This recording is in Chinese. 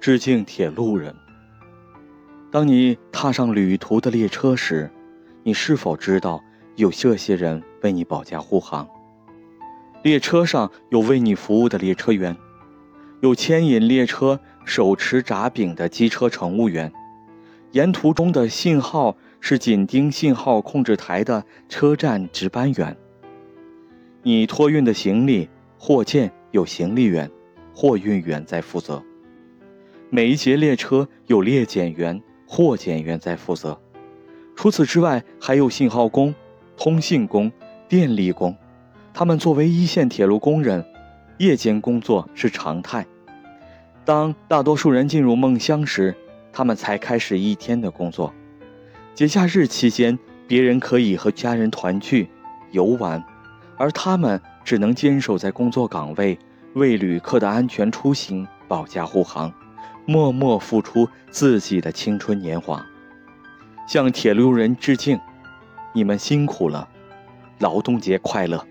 致敬铁路人。当你踏上旅途的列车时，你是否知道有这些人为你保驾护航？列车上有为你服务的列车员，有牵引列车、手持闸柄的机车乘务员，沿途中的信号是紧盯信号控制台的车站值班员。你托运的行李、货件有行李员、货运员在负责。每一节列车有列检员、货检员在负责。除此之外，还有信号工、通信工、电力工。他们作为一线铁路工人，夜间工作是常态。当大多数人进入梦乡时，他们才开始一天的工作。节假日期间，别人可以和家人团聚、游玩，而他们只能坚守在工作岗位，为旅客的安全出行保驾护航。默默付出自己的青春年华，向铁路人致敬，你们辛苦了，劳动节快乐。